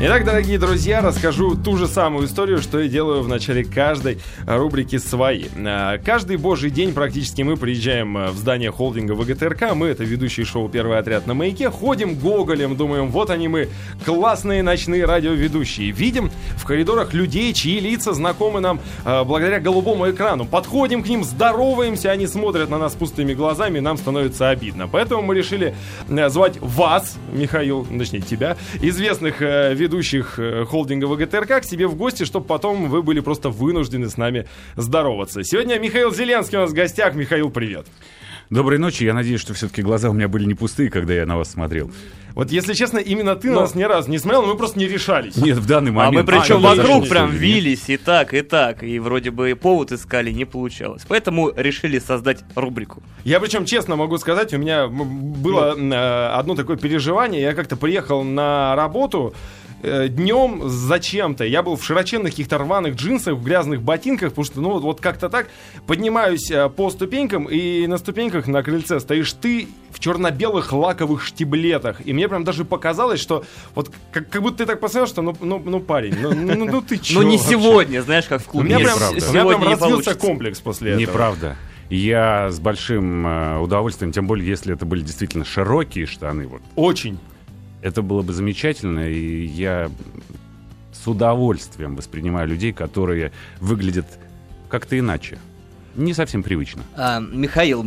Итак, дорогие друзья, расскажу ту же самую историю, что и делаю в начале каждой рубрики «Свои». А, каждый божий день практически мы приезжаем в здание холдинга ВГТРК, мы, это ведущий шоу «Первый отряд» на маяке, ходим гоголем, думаем, вот они мы, классные ночные радиоведущие. Видим в коридорах людей, чьи лица знакомы нам э, благодаря голубому экрану. Подходим к ним, здороваемся, они смотрят на нас пустыми глазами, нам становится обидно. Поэтому мы решили звать вас, Михаил, точнее тебя, известных э, ведущих э, холдинга ВГТРК к себе в гости, чтобы потом вы были просто вынуждены с нами здороваться. Сегодня Михаил Зеленский у нас в гостях. Михаил, привет. Доброй ночи. Я надеюсь, что все-таки глаза у меня были не пустые, когда я на вас смотрел. Вот, если честно, именно ты но... на нас ни разу не смотрел, но мы просто не решались. Нет, в данный момент. А мы причем а, вокруг прям вились и так, и так, и вроде бы повод искали, не получалось. Поэтому решили создать рубрику. Я причем честно могу сказать, у меня было э, одно такое переживание. Я как-то приехал на работу, э, днем зачем-то. Я был в широченных каких-то рваных джинсах, в грязных ботинках, потому что, ну, вот, вот как-то так поднимаюсь э, по ступенькам, и на ступеньках на крыльце стоишь ты в черно-белых лаковых штиблетах. И мне прям даже показалось, что вот как, как будто ты так посмотрел, что ну, ну, ну парень, ну, ну, ну, ну ты че? Ну не сегодня, знаешь, как в клубе. У меня прям, у меня прям развился комплекс после этого. Неправда. Я с большим э, удовольствием, тем более, если это были действительно широкие штаны. Вот. Очень. Это было бы замечательно, и я с удовольствием воспринимаю людей, которые выглядят как-то иначе. Не совсем привычно. А, Михаил,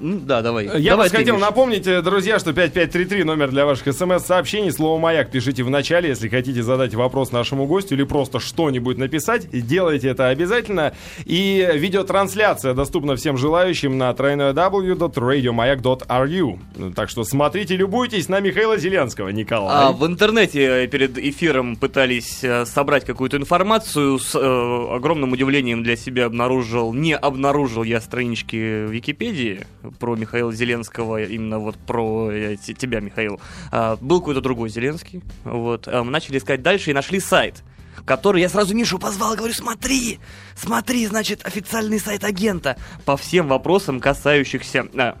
да, давай. Я давай хотел напомнить, э, друзья, что 5533 номер для ваших смс-сообщений. Слово «Маяк» пишите в начале, если хотите задать вопрос нашему гостю или просто что-нибудь написать. Делайте это обязательно. И видеотрансляция доступна всем желающим на www.radiomayak.ru. Так что смотрите, любуйтесь на Михаила Зеленского, Николай. А в интернете перед эфиром пытались э, собрать какую-то информацию. С э, огромным удивлением для себя обнаружил, не обнаружил я странички Википедии про Михаила Зеленского, именно вот про тебя, Михаил, а, был какой-то другой Зеленский. Вот. Мы начали искать дальше и нашли сайт который я сразу Мишу позвал, говорю, смотри, смотри, значит, официальный сайт агента по всем вопросам, касающихся а,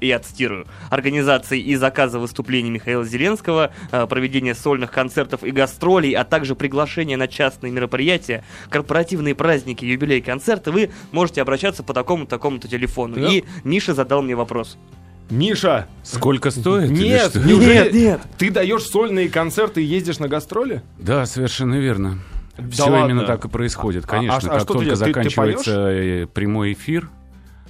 я цитирую, организации и заказа выступлений Михаила Зеленского, э, проведения сольных концертов и гастролей, а также приглашения на частные мероприятия, корпоративные праздники, юбилей, концерты, вы можете обращаться по такому-то такому-то телефону. Да. И Миша задал мне вопрос. Миша! Сколько стоит? Нет, нет, нет. Ты даешь сольные концерты и ездишь на гастроли? Да, совершенно верно. Да Все ладно. именно так и происходит. Конечно, а, а, как а только заканчивается ты, ты прямой эфир,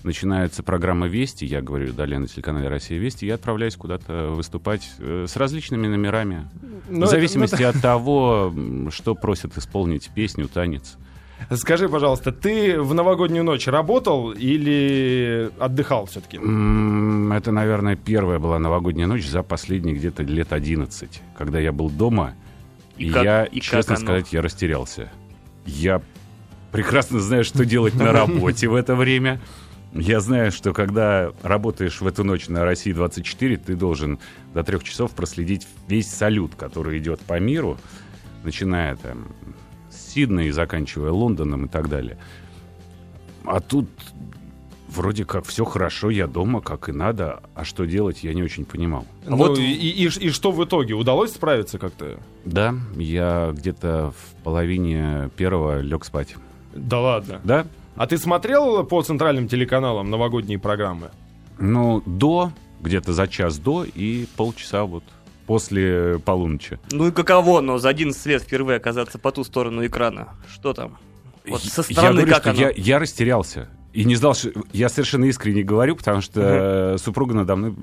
начинается программа «Вести», я говорю далее на телеканале «Россия Вести», я отправляюсь куда-то выступать э, с различными номерами, но в зависимости это, это... от того, что просят исполнить песню, танец. Скажи, пожалуйста, ты в новогоднюю ночь работал или отдыхал все-таки? Это, наверное, первая была новогодняя ночь за последние где-то лет 11, когда я был дома, и, и как, я, и честно сказать, я растерялся. Я прекрасно знаю, что делать на работе в это время. Я знаю, что когда работаешь в эту ночь на России 24, ты должен до трех часов проследить весь салют, который идет по миру, начиная там с Сиднея и заканчивая Лондоном и так далее. А тут вроде как все хорошо, я дома, как и надо, а что делать, я не очень понимал. Ну, вот и, и, и что в итоге? Удалось справиться как-то? Да, я где-то в половине первого лег спать. Да ладно? Да. А ты смотрел по центральным телеканалам новогодние программы? Ну, до, где-то за час до и полчаса вот после полуночи. Ну и каково, но за 11 лет впервые оказаться по ту сторону экрана. Что там? Вот со стороны я говорю, как оно? Я, я растерялся. И не знал, что... Я совершенно искренне говорю, потому что uh-huh. супруга надо мной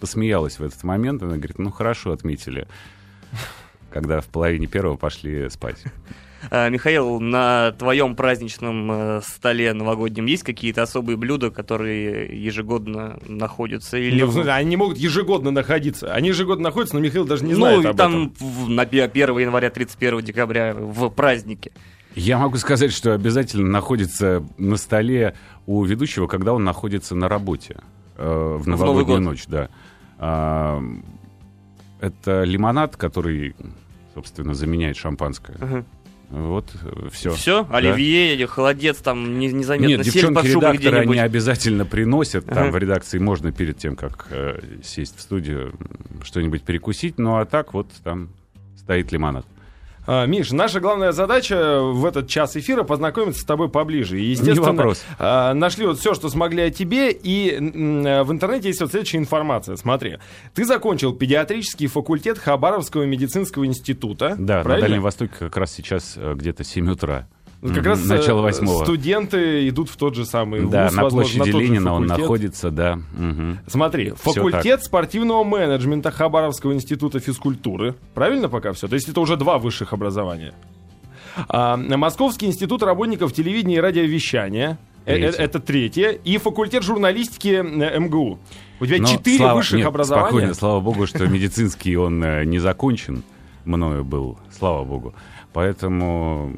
посмеялась в этот момент. Она говорит, ну хорошо, отметили. Когда в половине первого пошли спать. А, Михаил, на твоем праздничном э, столе новогоднем есть какие-то особые блюда, которые ежегодно находятся? Или... Ну, они не могут ежегодно находиться. Они ежегодно находятся, но Михаил даже не знает ну, об там этом. На 1 января, 31 декабря в празднике. Я могу сказать, что обязательно находится на столе у ведущего, когда он находится на работе э, в новогоднюю в ночь, да. А, это лимонад, который, собственно, заменяет шампанское. Uh-huh. Вот все. Все? Да? Оливье, холодец, там не, незаметно. Нет, девчонки-редакторы, они обязательно приносят. Там ага. в редакции можно перед тем, как э, сесть в студию, что-нибудь перекусить. Ну а так вот там стоит лимонад. А, Миш, наша главная задача в этот час эфира познакомиться с тобой поближе. И, естественно, Не вопрос. а, нашли вот все, что смогли о тебе, и м, в интернете есть вот следующая информация. Смотри, ты закончил педиатрический факультет Хабаровского медицинского института. Да, на правильно? Дальнем Востоке как раз сейчас э, где-то 7 утра. Вот Как раз э, Начало восьмого. студенты идут в тот же самый Да, вуз, на возможно, площади же Ленина он находится, да. мгм. Смотри, факультет спортивного менеджмента Хабаровского института физкультуры. Правильно пока все? То есть это уже два высших образования. А, Московский институт работников телевидения и радиовещания. Э, э, Третье. Это третье. И факультет журналистики МГУ. У тебя Но четыре слава- высших нет, образования. Спокойно, слава богу, что медицинский он не закончен мною был, слава богу. Поэтому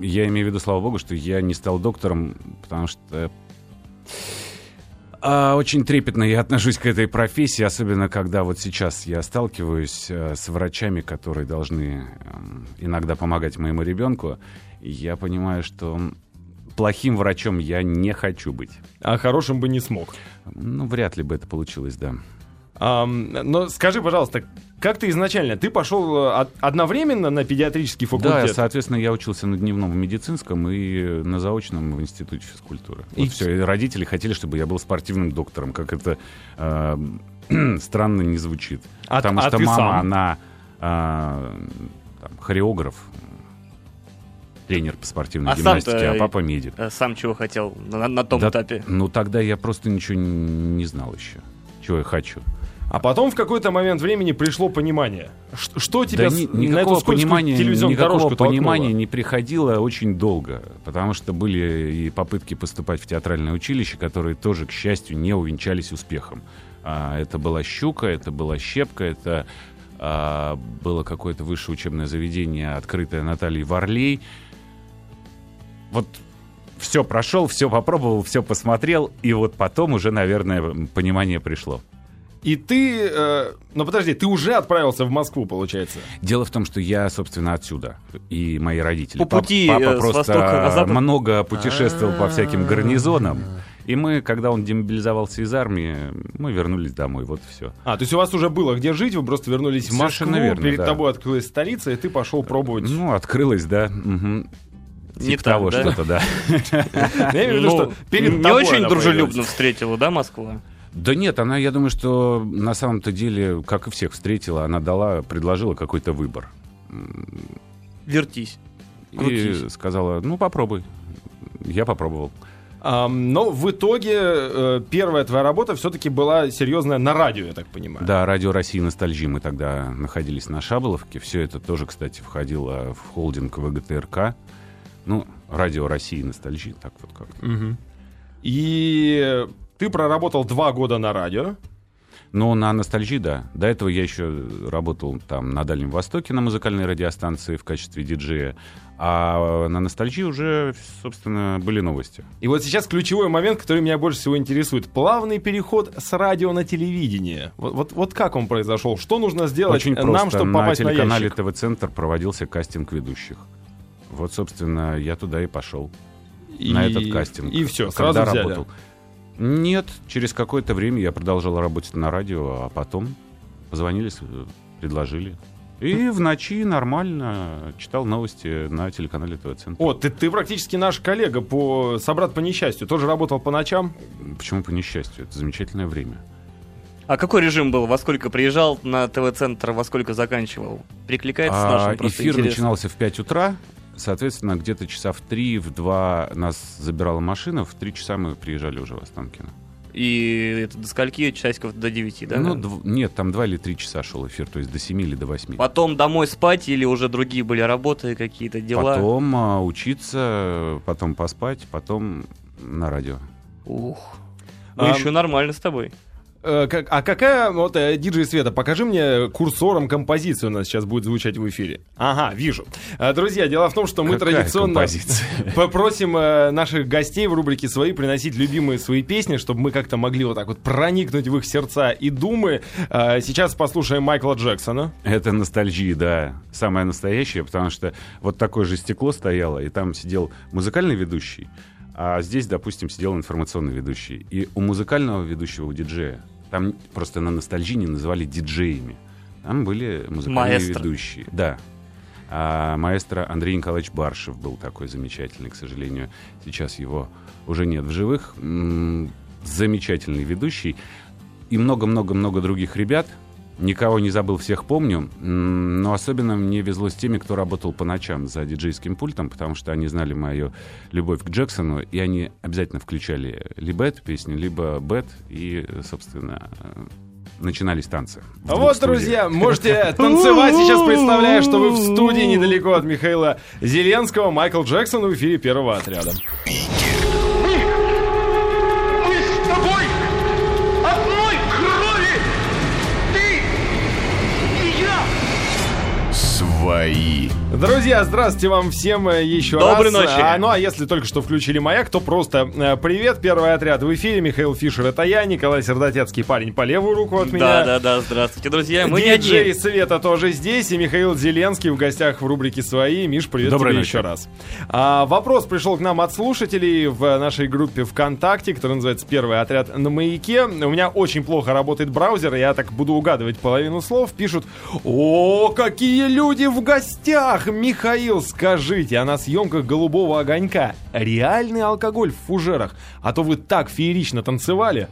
я имею в виду, слава богу, что я не стал доктором, потому что а, очень трепетно я отношусь к этой профессии, особенно когда вот сейчас я сталкиваюсь э, с врачами, которые должны эм, иногда помогать моему ребенку. Я понимаю, что плохим врачом я не хочу быть. А хорошим бы не смог. Ну, вряд ли бы это получилось, да. А, но скажи, пожалуйста, как ты изначально? Ты пошел э, од- одновременно на педиатрический Да, факультет? соответственно, я учился на дневном медицинском и на заочном в институте физкультуры. И И все. И родители хотели, чтобы я был спортивным доктором, как это э, странно не звучит. А- Потому а что мама, сам? она э, там, хореограф, тренер по спортивной А гимнастике, а папа медик. Э, Сам чего хотел на, на том Да, этапе? Ну, тогда я просто ничего не знал еще, чего я хочу. А потом в какой-то момент времени пришло понимание. Ш- Что тебя Да ни- на никакого эту понимания, телевизионную никакого дорожку толкнуло? понимания не приходило очень долго, потому что были и попытки поступать в театральное училище, которые тоже, к счастью, не увенчались успехом. А, это была «Щука», это была «Щепка», это а, было какое-то высшее учебное заведение, открытое Натальей Варлей. Вот все прошел, все попробовал, все посмотрел, и вот потом уже, наверное, понимание пришло. И ты... э, ну подожди, ты уже отправился в Москву, получается? Дело в том, что я, собственно, отсюда. И мои родители. По пути, э, Папа с просто востока на запад? много путешествовал по всяким гарнизонам. И мы, когда он демобилизовался из армии, мы вернулись домой. Вот все. А, то есть у вас уже было где жить, вы просто вернулись в Москву, Совершенно верно, перед да. тобой открылась столица, и ты пошел пробовать. Ну, открылось, да. мгм. Не Типа того да? что-то, да. Я имею в виду, Ну, что перед не очень дружелюбно встретила, да, Москва? Да нет, она, я думаю, что на самом-то деле, как и всех встретила, она дала, предложила какой-то выбор. Вертись. И Крутись. сказала, ну, попробуй. Я попробовал. Но в итоге э, первая твоя работа все-таки была серьезная на радио, я так понимаю. Да, радио России Ностальжи. Мы тогда находились на Шаболовке. Все это тоже, кстати, входило в холдинг ВГТРК. Ну, радио России Ностальжи, так вот как. Мгм. И ты проработал два года на радио. Но на Ностальжи, да. До этого я еще работал там на Дальнем Востоке на музыкальной радиостанции в качестве диджея. А на Ностальжи уже, собственно, были новости. И вот сейчас ключевой момент, который меня больше всего интересует. Плавный переход с радио на телевидение. Вот, вот, вот как он произошел? Что нужно сделать Очень просто. нам, чтобы на попасть на телеканале ящик? ТВ-центр проводился кастинг ведущих. Вот, собственно, я туда и пошел. И- на этот кастинг. И все, Когда сразу взяли. работал. Нет, через какое-то время я продолжал работать на радио, а потом позвонили, с- предложили. И в ночи нормально читал новости на телеканале ТВ-центр. О, ты, ты практически наш коллега, по, собрат по несчастью. Тоже работал по ночам. Почему по несчастью? Это замечательное время. А какой режим был? Во сколько приезжал на ТВ-центр, во сколько заканчивал? Прикликается с А нашим просто эфир интересно. начинался в 5 утра. Соответственно, где-то часа в 3, в 2 нас забирала машина. В 3 часа мы приезжали уже в Останкино. И это до скольки? Часиков до 9, да? ну, дв- нет, там 2 или 3 часа шел эфир, то есть до 7 или до 8. Потом домой спать или уже другие были работы, какие-то дела? Потом а, учиться, потом поспать, потом на радио. Ух. Ну, А, еще нормально с тобой. Э, как- а какая, вот, э, диджей Света, покажи мне курсором композицию у нас сейчас будет звучать в эфире. Ага, вижу. Э, Друзья, дело в том, что мы Какая традиционно композиция? попросим наших гостей в рубрике «Свои» приносить любимые свои песни, чтобы мы как-то могли вот так вот проникнуть в их сердца и думы. Сейчас послушаем Майкла Джексона. Это ностальгия, да, самая настоящая, потому что вот такое же стекло стояло, и там сидел музыкальный ведущий, а здесь, допустим, сидел информационный ведущий. И у музыкального ведущего, у диджея, там просто на ностальгии не называли диджеями. Там были музыкальные маэстро. ведущие. Да. А маэстро Андрей Николаевич Баршев был такой замечательный, к сожалению. Сейчас его уже нет в живых. Замечательный ведущий. И много-много-много других ребят. Никого не забыл, всех помню. Но особенно мне везло с теми, кто работал по ночам за диджейским пультом, потому что они знали мою любовь к Джексону, и они обязательно включали либо эту песню, либо Бет, и, собственно, начинались танцы. А вот, друзья, можете танцевать. Сейчас представляю, что вы в студии недалеко от Михаила Зеленского. Майкл Джексон в эфире первого отряда. Свои. Друзья, здравствуйте вам всем э, еще Доброй раз. ночи. А, ну а если только что включили маяк, то просто э, привет, первый отряд в эфире. Михаил Фишер, это я, Николай Сердотецкий, парень по левую руку от меня. Да, да, да, здравствуйте, друзья. Мы Диджей не Света тоже здесь, и Михаил Зеленский в гостях в рубрике «Свои». Миш, привет Доброй тебе ночи. еще раз. А, вопрос пришел к нам от слушателей в нашей группе ВКонтакте, которая называется «Первый отряд на маяке». У меня очень плохо работает браузер, я так буду угадывать половину слов. Пишут, о, какие люди в гостях! Михаил, скажите, а на съемках «Голубого огонька» реальный алкоголь в фужерах? А то вы так феерично танцевали.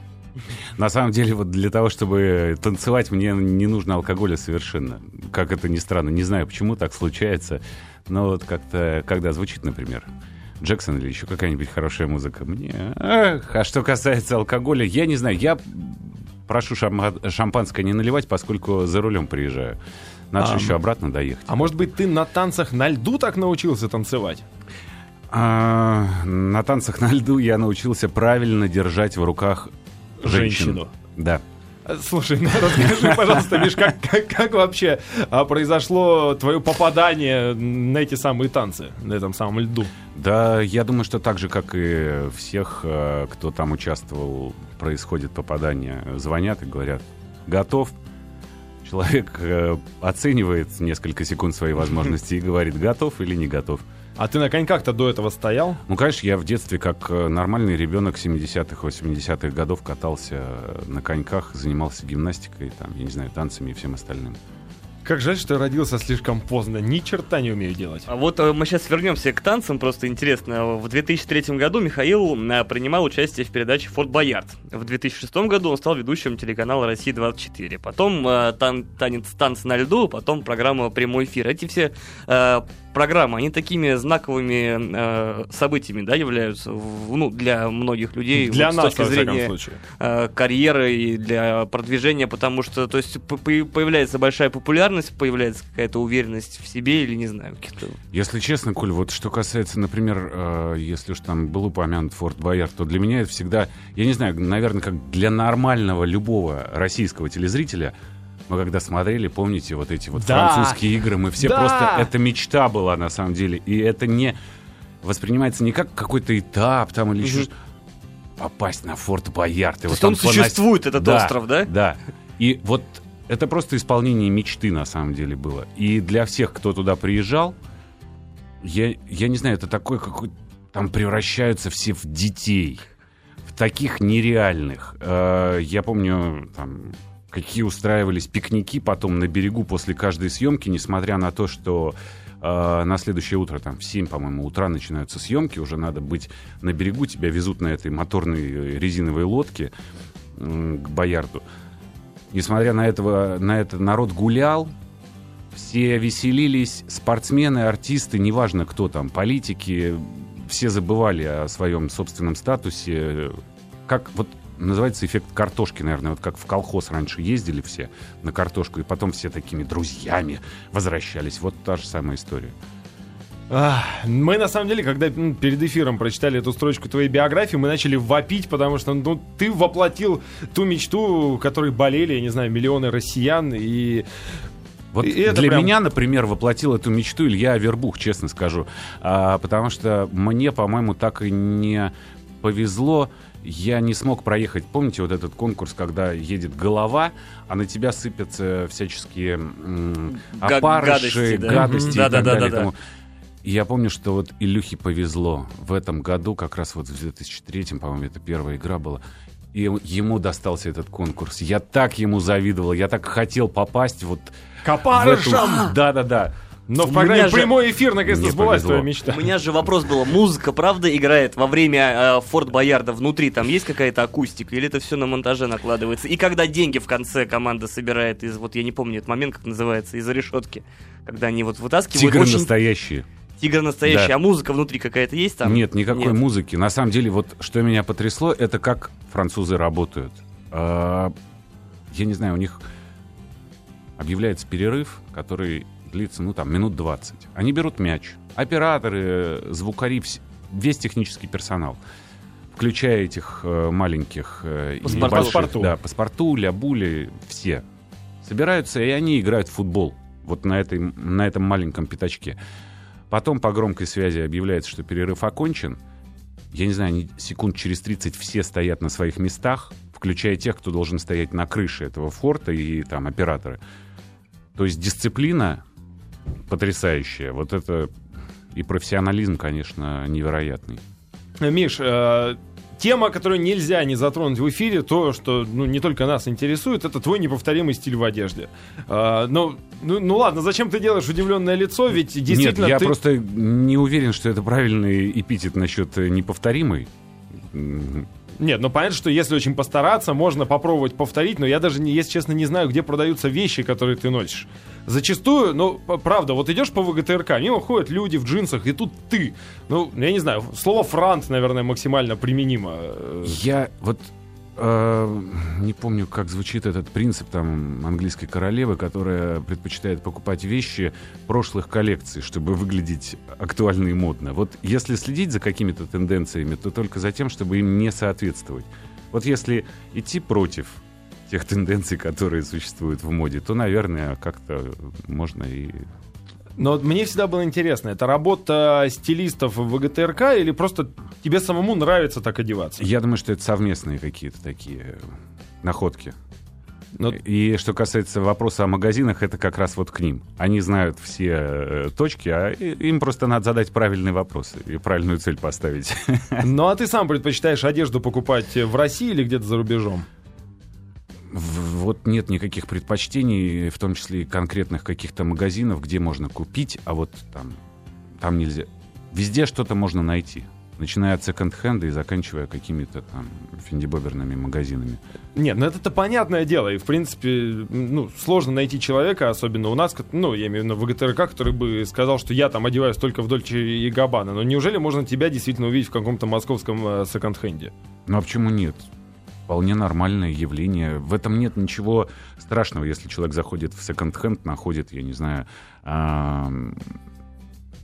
На самом деле, вот для того, чтобы танцевать, мне не нужно алкоголя совершенно. Как это ни странно. Не знаю, почему так случается. Но вот как-то, когда звучит, например, Джексон или еще какая-нибудь хорошая музыка, мне... Эх, а что касается алкоголя, я не знаю, я прошу шампанское не наливать, поскольку за рулем приезжаю. Надо а, же еще обратно доехать. А может быть, ты на танцах на льду так научился танцевать? А, на танцах на льду я научился правильно держать в руках женщину. женщину. Да. Слушай, ну расскажи, пожалуйста, Миш, как, как, как вообще а, произошло твое попадание на эти самые танцы, на этом самом льду? Да, я думаю, что так же, как и всех, э, кто там участвовал, происходит попадание. Звонят и говорят, готов, человек э, оценивает несколько секунд свои возможности и говорит, готов или не готов. А ты на коньках-то до этого стоял? Ну, конечно, я в детстве, как э, нормальный ребенок 70-х, 80-х годов катался на коньках, занимался гимнастикой, там, я не знаю, танцами и всем остальным. Как жаль, что я родился слишком поздно. Ни черта не умею делать. А вот э, мы сейчас вернемся к танцам. Просто интересно. В 2003 году Михаил э, принимал участие в передаче «Форт Боярд». В 2006 году он стал ведущим телеканала «Россия-24». Потом э, тан танец «Танц на льду», потом программа «Прямой эфир». Эти все программы, они такими знаковыми э, событиями, да, являются, в, ну, для многих людей. Для вот, нас, с точки зрения э, карьеры и для продвижения, потому что, то есть, появляется большая популярность, появляется какая-то уверенность в себе или, не знаю. Если честно, Коль, вот что касается, например, э, если уж там был упомянут Форт Боярд, то для меня это всегда, я не знаю, наверное, как для нормального любого российского телезрителя, мы когда смотрели, помните, вот эти вот да. французские игры, мы все да. просто... Это мечта была, на самом деле. И это не... Воспринимается не как какой-то этап там или угу. еще... Попасть на Форт Боярд. То есть он понос... существует, этот да, остров, да? Да. И вот это просто исполнение мечты, на самом деле, было. И для всех, кто туда приезжал, я, я не знаю, это такой какой Там превращаются все в детей. В таких нереальных. Э, я помню, там, какие устраивались пикники потом на берегу после каждой съемки, несмотря на то, что э, на следующее утро, там, в 7, по-моему, утра начинаются съемки, уже надо быть на берегу, тебя везут на этой моторной э, резиновой лодке э, к Боярду. Несмотря на, этого, на это, народ гулял, все веселились, спортсмены, артисты, неважно кто там, политики, все забывали о своем собственном статусе. Как вот называется эффект картошки, наверное, вот как в колхоз раньше ездили все на картошку, и потом все такими друзьями возвращались. Вот та же самая история. Мы, на самом деле, когда перед эфиром прочитали эту строчку твоей биографии, мы начали вопить, потому что ну, ты воплотил ту мечту, которой болели, я не знаю, миллионы россиян, и вот и для прям... меня, например, воплотил эту мечту Илья Вербух, честно скажу. А, потому что мне, по-моему, так и не повезло я не смог проехать. Помните вот этот конкурс, когда едет голова, а на тебя сыпятся всяческие м- опарыши, гадости, да. гадости и да, так да, далее. Да, да, да. И я помню, что вот Илюхе повезло. В этом году, как раз вот в 2003, по-моему, это первая игра была, И ему достался этот конкурс. Я так ему завидовал, я так хотел попасть вот... Копарышем! Да-да-да. Но в программе же... прямой эфир наконец-то сбылась твоя мечта. У меня же вопрос был, музыка правда играет во время э, Форт Боярда внутри? Там есть какая-то акустика или это все на монтаже накладывается? И когда деньги в конце команда собирает из, вот я не помню этот момент, как называется, из-за решетки, когда они вот вытаскивают... Тигры очень... настоящие. Тигр настоящий, да. а музыка внутри какая-то есть там? Нет, никакой Нет. музыки. На самом деле, вот что меня потрясло, это как французы работают. А, я не знаю, у них объявляется перерыв, который длится, ну, там, минут 20. Они берут мяч. Операторы, звукари, весь технический персонал. Включая этих э, маленьких э, и больших. Да, паспорту, лябули, все. Собираются, и они играют в футбол. Вот на, этой, на этом маленьком пятачке. Потом по громкой связи объявляется, что перерыв окончен. Я не знаю, они секунд через 30 все стоят на своих местах, включая тех, кто должен стоять на крыше этого форта и там операторы. То есть дисциплина потрясающая. Вот это и профессионализм, конечно, невероятный. Миш, э, тема, которую нельзя не затронуть в эфире, то, что ну, не только нас интересует, это твой неповторимый стиль в одежде. А, ну, ну, ну ладно, зачем ты делаешь удивленное лицо? Ведь действительно. Нет, я ты... просто не уверен, что это правильный эпитет насчет неповторимый. Нет, ну понятно, что если очень постараться, можно попробовать повторить, но я даже, не, если честно, не знаю, где продаются вещи, которые ты носишь. Зачастую, ну, правда, вот идешь по ВГТРК, мимо ходят люди в джинсах, и тут ты. Ну, я не знаю, слово «франт», наверное, максимально применимо. Я вот э, не помню, как звучит этот принцип там английской королевы, которая предпочитает покупать вещи прошлых коллекций, чтобы выглядеть актуально и модно. Вот если следить за какими-то тенденциями, то только за тем, чтобы им не соответствовать. Вот если идти против тех тенденций, которые существуют в моде, то, наверное, как-то можно и но мне всегда было интересно, это работа стилистов в ВГТРК или просто тебе самому нравится так одеваться? Я думаю, что это совместные какие-то такие находки. Но... И что касается вопроса о магазинах, это как раз вот к ним. Они знают все э, точки, а им просто надо задать правильные вопросы и правильную цель поставить. Ну а ты сам предпочитаешь одежду покупать в России или где-то за рубежом? Вот нет никаких предпочтений, в том числе и конкретных каких-то магазинов, где можно купить, а вот там, там нельзя. Везде что-то можно найти. Начиная от секонд-хенда и заканчивая какими-то там финдибоберными магазинами. Нет, ну это-то понятное дело. И, в принципе, ну, сложно найти человека, особенно у нас, ну, я имею в виду в ГТРК, который бы сказал, что я там одеваюсь только в Дольче и Габбана. Но неужели можно тебя действительно увидеть в каком-то московском э, секонд-хенде? Ну, а почему нет? Вполне нормальное явление. В этом нет ничего страшного, если человек заходит в секонд-хенд, находит, я не знаю,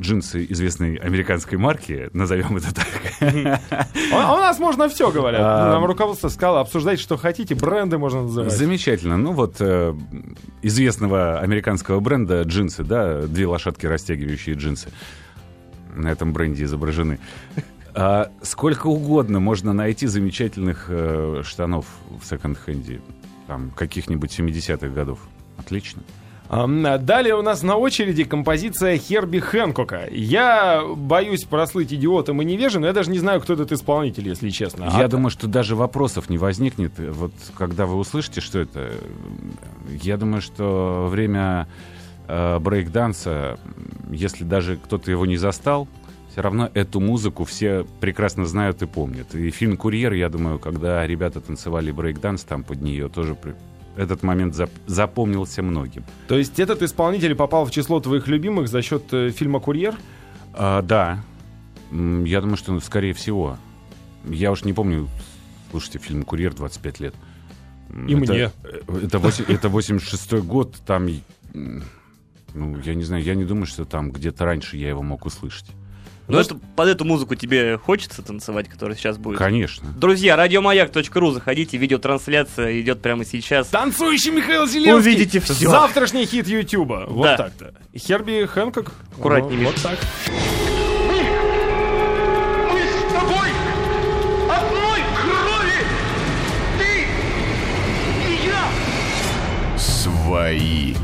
джинсы известной американской марки, назовем это так. А у нас можно все, говорят. Нам руководство сказало, обсуждайте, что хотите, бренды можно называть. Замечательно. Ну вот, э, известного американского бренда джинсы, да, две лошадки, растягивающие джинсы на этом бренде изображены. А сколько угодно можно найти замечательных э, штанов в секонд-хенде, там, каких-нибудь 70-х годов. Отлично. Далее у нас на очереди композиция Херби Хэнкока. Я боюсь прослыть идиотом и невежим, но я даже не знаю, кто этот исполнитель, если честно. Я а... думаю, что даже вопросов не возникнет. Вот когда вы услышите, что это, я думаю, что время э, брейк-данса, если даже кто-то его не застал, все равно эту музыку все прекрасно знают и помнят. И фильм «Курьер», я думаю, когда ребята танцевали брейк-данс там под нее, тоже этот момент зап запомнился многим. То есть этот исполнитель попал в число твоих любимых за счет э, фильма «Курьер»? А, да. Я думаю, что скорее всего. Я уж не помню, слушайте, фильм «Курьер» 25 лет. И это, мне. Э, это, 8, это 86 год, там... Ну, я не знаю, я не думаю, что там где-то раньше я его мог услышать. Ну, это, под эту музыку тебе хочется танцевать, которая сейчас будет? Конечно. Друзья, радиомаяк.ру, заходите, видеотрансляция идет прямо сейчас. Танцующий Михаил Зеленский! Увидите все. Завтрашний хит Ютуба. Вот да. так-то. Херби Хэнкок. Аккуратнее. Вот, вот так. Свои.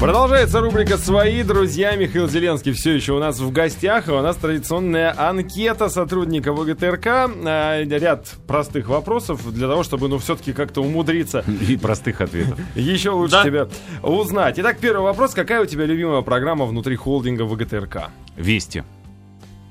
Продолжается рубрика «Свои друзья». Михаил Зеленский все еще у нас в гостях. И у нас традиционная анкета сотрудника ВГТРК. А, ряд простых вопросов для того, чтобы, ну, все-таки как-то умудриться. И простых ответов. Еще лучше да. тебя узнать. Итак, первый вопрос. Какая у тебя любимая программа внутри холдинга ВГТРК? Вести.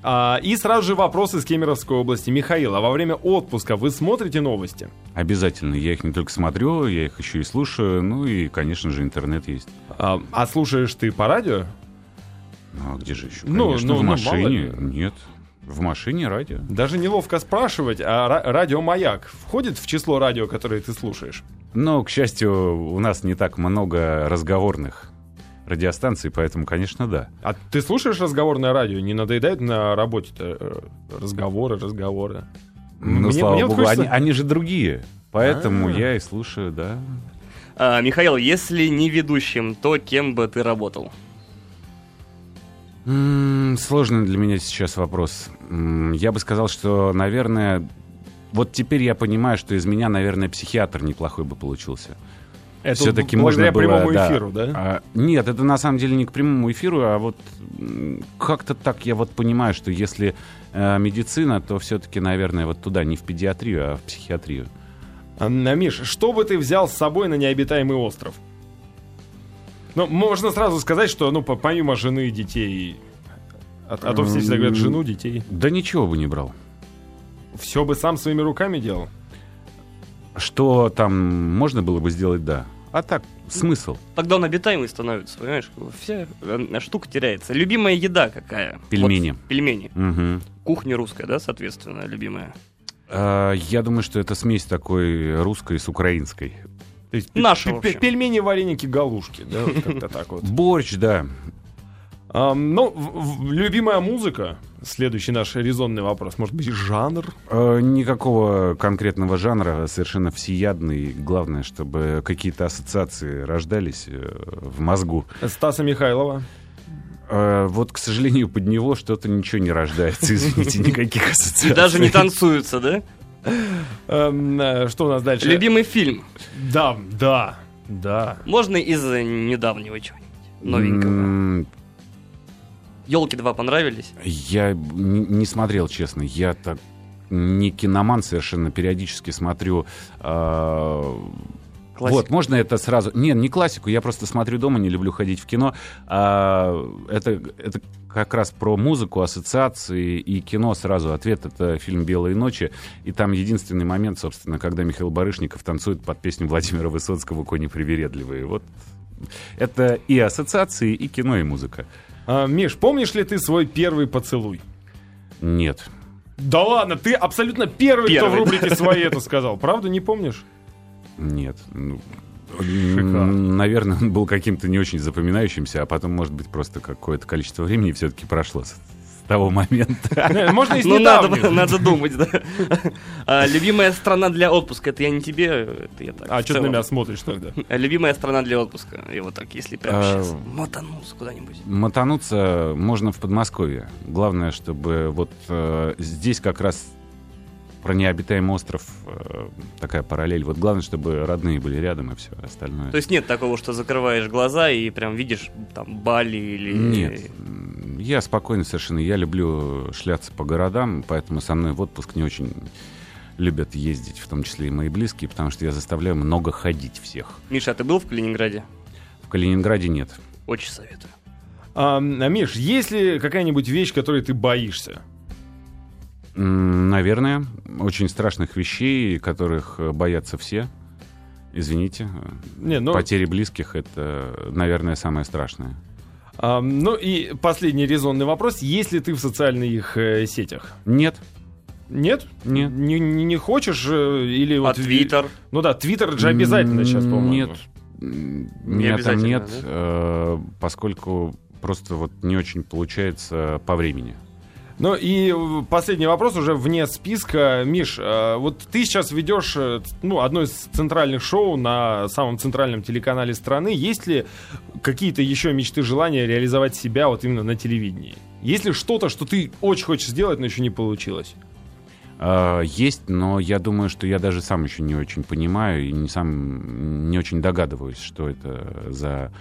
А, и сразу же вопрос из Кемеровской области. Михаил, а во время отпуска вы смотрите новости? Обязательно. Я их не только смотрю, я их еще и слушаю. Ну и, конечно же, интернет есть. А, а слушаешь ты по радио? Ну, а где же еще? Ну, конечно, ну, в ну, машине. Ну, Нет. В машине радио. Даже неловко спрашивать, а радио «Маяк» входит в число радио, которые ты слушаешь? Ну, к счастью, у нас не так много разговорных радиостанции, поэтому, конечно, да. А ты слушаешь разговорное радио? Не надоедает на работе э, разговоры, разговоры? Ну, мне, слава мне богу, хочется... они, они же другие. Поэтому А-а-а. я и слушаю, да. А, Михаил, если не ведущим, то кем бы ты работал? М-м, сложный для меня сейчас вопрос. М-м, я бы сказал, что, наверное, вот теперь я понимаю, что из меня, наверное, психиатр неплохой бы получился. Это все-таки можно было, прямому да, эфиру, да? А, нет, это на самом деле не к прямому эфиру, а вот как-то так я вот понимаю, что если э, медицина, то все-таки, наверное, вот туда, не в педиатрию, а в психиатрию. Миш, что бы ты взял с собой на необитаемый остров? Ну, можно сразу сказать, что, ну, помимо жены и детей, а, а то все всегда говорят жену, детей. Да ничего бы не брал. Все бы сам своими руками делал? Что там можно было бы сделать, да. А так, смысл? Тогда он обитаемый становится, понимаешь? Вся э, штука теряется. Любимая еда какая? Пельмени. Вот, пельмени. Угу. Кухня русская, да, соответственно, любимая? А, я думаю, что это смесь такой русской с украинской. То есть Наши, пельмени, вареники, галушки, да, как-то так вот. Борщ, да. А, ну, в, в, любимая музыка. Следующий наш резонный вопрос. Может быть, жанр? Э, никакого конкретного жанра, совершенно всеядный. Главное, чтобы какие-то ассоциации рождались э, в мозгу. Стаса Михайлова. Э, вот, к сожалению, под него что-то ничего не рождается, извините, никаких ассоциаций. И даже не танцуются, да? Эм, э, что у нас дальше? Любимый фильм. Да, да, да. Можно из недавнего чего-нибудь новенького? Елки 2 понравились? Я не смотрел, честно. Я так не киноман совершенно, периодически смотрю. Э, вот, можно это сразу... Не, не классику, я просто смотрю дома, не люблю ходить в кино. А, это, это как раз про музыку, ассоциации и кино сразу. Ответ — это фильм «Белые ночи». И там единственный момент, собственно, когда Михаил Барышников танцует под песню Владимира Высоцкого «Кони привередливые». Вот это и ассоциации, и кино, и музыка. А, Миш, помнишь ли ты свой первый поцелуй? Нет. Да ладно, ты абсолютно первый, первый. кто в рубрике свои это сказал. Правда, не помнишь? Нет. Ну, наверное, он был каким-то не очень запоминающимся, а потом, может быть, просто какое-то количество времени все-таки прошло того момента. Можно из Ну, надо, надо думать, да. А, любимая страна для отпуска, это я не тебе, это я так. А что ты на меня смотришь тогда? Любимая страна для отпуска, и вот так, если прямо сейчас а, мотануться куда-нибудь. Мотануться можно в Подмосковье. Главное, чтобы вот э, здесь как раз про необитаемый остров э, такая параллель. Вот главное, чтобы родные были рядом и все остальное. То есть нет такого, что закрываешь глаза и прям видишь там Бали или... Нет, я спокойно совершенно. Я люблю шляться по городам, поэтому со мной в отпуск не очень любят ездить, в том числе и мои близкие, потому что я заставляю много ходить всех. Миша, а ты был в Калининграде? В Калининграде нет. Очень советую. А, а Миш, есть ли какая-нибудь вещь, которой ты боишься? Наверное. Очень страшных вещей, которых э, боятся все. Извините. Не, но... Ну Потери близких — это, наверное, самое страшное. А, ну и последний резонный вопрос. Есть ли ты в социальных э, сетях? Нет. Нет? Нет. Не, не, не хочешь? Э, или а вот... Твиттер? Ну да, Твиттер же обязательно сейчас, по-моему. Нет. Меня там нет, да? э, поскольку просто вот не очень получается по времени. Ну и последний вопрос уже вне списка. Миш, э, вот ты сейчас ведешь э, ну, одно из центральных шоу на самом центральном телеканале страны. Есть ли какие-то еще мечты, желания реализовать себя вот именно на телевидении? Есть ли что-то, что ты очень хочешь сделать, но еще не получилось? А, есть, но я думаю, что я даже сам еще не очень понимаю и не сам не очень догадываюсь, что это за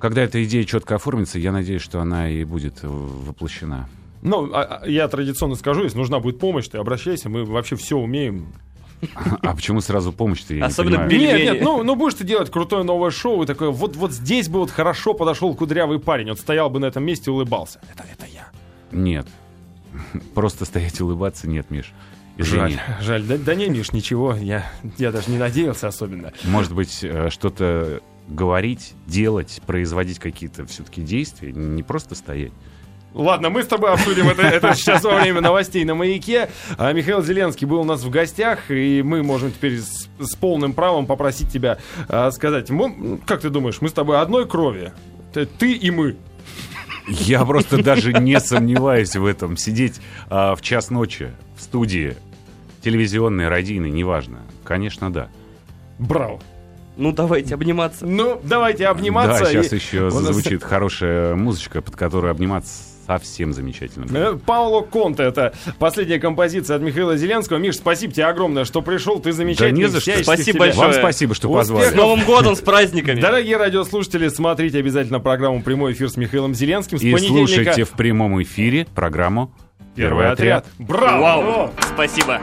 Когда эта идея четко оформится, я надеюсь, что она и будет воплощена. Ну, а, а, я традиционно скажу, если нужна будет помощь, ты обращайся, мы вообще все умеем. А почему сразу помощь-то, я Особенно не Нет, нет, ну, ну будешь ты делать крутое новое шоу, и такое, вот, вот здесь бы вот хорошо подошел кудрявый парень, вот стоял бы на этом месте и улыбался. Это, это я. Нет. Просто стоять и улыбаться нет, Миш. Извини. Жаль, жаль. Да, да не, Миш, ничего, я, я даже не надеялся особенно. Может быть, э, что-то говорить, делать, производить какие-то все-таки действия, не просто стоять. Ладно, мы с тобой обсудим это, это сейчас во время новостей на маяке. А Михаил Зеленский был у нас в гостях, и мы можем теперь с, с полным правом попросить тебя а, сказать, мы, как ты думаешь, мы с тобой одной крови? Ты, ты и мы. Я просто даже не сомневаюсь в этом. Сидеть а, в час ночи в студии телевизионной, радийной, неважно. Конечно, да. Браво. Ну, давайте обниматься. Ну, давайте обниматься. Да, сейчас и... еще зазвучит хорошая музычка, под которую обниматься совсем замечательно. Э, Пауло Конте, это последняя композиция от Михаила Зеленского. Миш, спасибо тебе огромное, что пришел, ты замечательный. Да не за что. Спасибо большое. Вам спасибо, что позвали. С Новым годом, с праздниками. Дорогие радиослушатели, смотрите обязательно программу «Прямой эфир» с Михаилом Зеленским. С И слушайте в прямом эфире программу «Первый, Первый отряд». отряд. Браво! Вау. Спасибо.